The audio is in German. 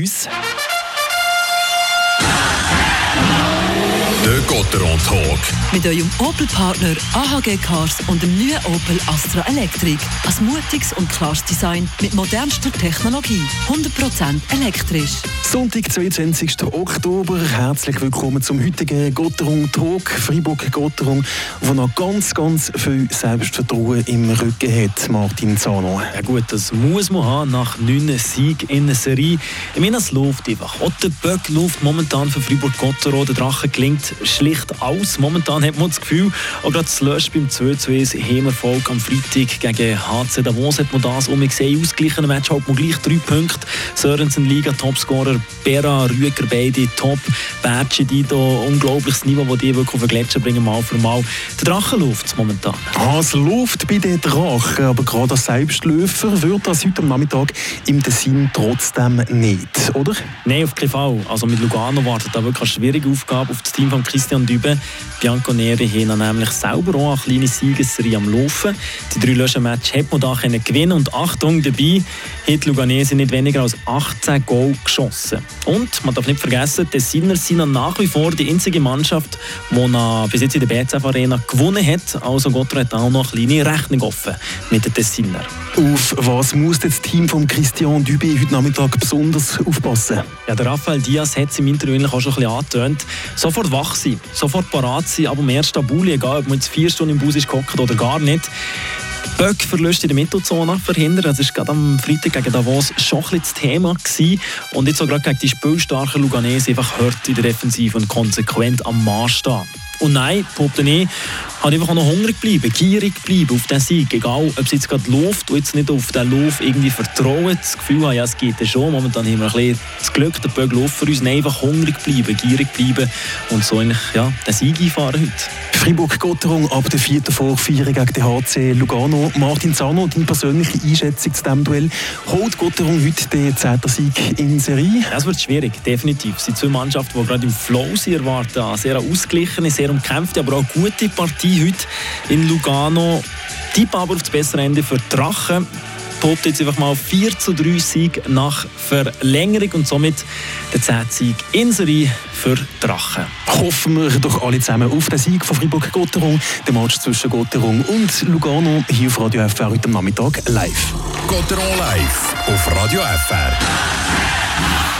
uns. Der Gotteron Talk. Mit eurem Opel-Partner AHG Cars und dem neuen Opel Astra Electric. Ein mutiges und klares Design mit modernster Technologie. 100% elektrisch. Sonntag, 22. Oktober. Herzlich willkommen zum heutigen Gotteron Talk. Freiburg Gotteron, der noch ganz, ganz viel Selbstvertrauen im Rücken hat. Martin Zano. Ja gut, das muss man haben nach neun Siegen in der Serie. Ich meine, es läuft einfach. Otterböck läuft momentan für Freiburg Gotteron. Der Drache klingt schlicht aus. Momentan hat man das Gefühl, auch gerade das Lösch beim 2-2 Heimerfolg am Freitag gegen HC Davos hat man das um gesehen. Ausgleichende Match hat man gleich drei Punkte. Sörensen Liga Topscorer, Bera, Rüger beide top. Bertschi, Dido, unglaubliches Niveau, das die wirklich auf den Gletscher bringen, mal für mal. Der Drache läuft momentan. Ah, es läuft bei den Drachen, aber gerade als Selbstläufer wird das heute am Nachmittag im Tessin trotzdem nicht, oder? Nein, auf keinen Fall. Also mit Lugano wartet da wirklich eine schwierige Aufgabe auf das Team von Christian Dübe. Bianco Neri haben nämlich selber auch eine kleine Siegesserie am Laufen. Die drei Löschen-Match hat man da gewinnen und Achtung, dabei hat Luganese nicht weniger als 18 Goal geschossen. Und man darf nicht vergessen, die Tessiner sind nach wie vor die einzige Mannschaft, die bis jetzt in der BZF Arena gewonnen hat. Also Gotthard hat auch noch eine kleine Rechnung offen mit den Tessiner. Auf was muss das Team von Christian Dubé heute Nachmittag besonders aufpassen? Ja, der Rafael Diaz hat es im Interview auch schon ein bisschen angetönt. Sofort wach sein, sofort parat sein, aber mehr stabil, egal ob man jetzt vier Stunden im Bus ist oder gar nicht. Böckverluste in der Mittelzone verhindern. Das war gerade am Freitag gegen Davos schon ein das Thema. Gewesen. Und jetzt so gerade gegen die spielstarken Luganese einfach hört in der Defensive und konsequent am Marsch stehen. Und nein, Poptene hat einfach auch noch hungrig bleiben, gierig bleiben auf den Sieg. Egal, ob es jetzt gerade läuft und jetzt nicht auf den Lauf irgendwie vertrauen, das Gefühl haben, ja, es geht ja schon. Momentan haben wir ein bisschen das Glück, der Böck läuft für uns. Nein, einfach hungrig bleiben, gierig bleiben und so eigentlich ja, den Sieg einfahren heute. Fribourg-Gotteron ab der vierten Vorfeiern gegen den HC Lugano. Martin Zano, deine persönliche Einschätzung zu diesem Duell. Holt Gotteron heute den 10. Sieg in Serie? Es wird schwierig, definitiv. Es sind zwei Mannschaften, die gerade im Flow sind, erwarten. Eine sehr ausgeglichene, sehr umkämpfte, aber auch gute Partie heute in Lugano. Tipp aber auf das bessere Ende für die Drachen poppt jetzt einfach mal 4 zu 3 Sieg nach Verlängerung und somit der 10. Sieg in Serie für Drachen. Hoffen wir doch alle zusammen auf den Sieg von Fribourg-Gotteron, den Match zwischen Gotteron und Lugano hier auf Radio FR heute Nachmittag live. Gotteron live auf Radio FR.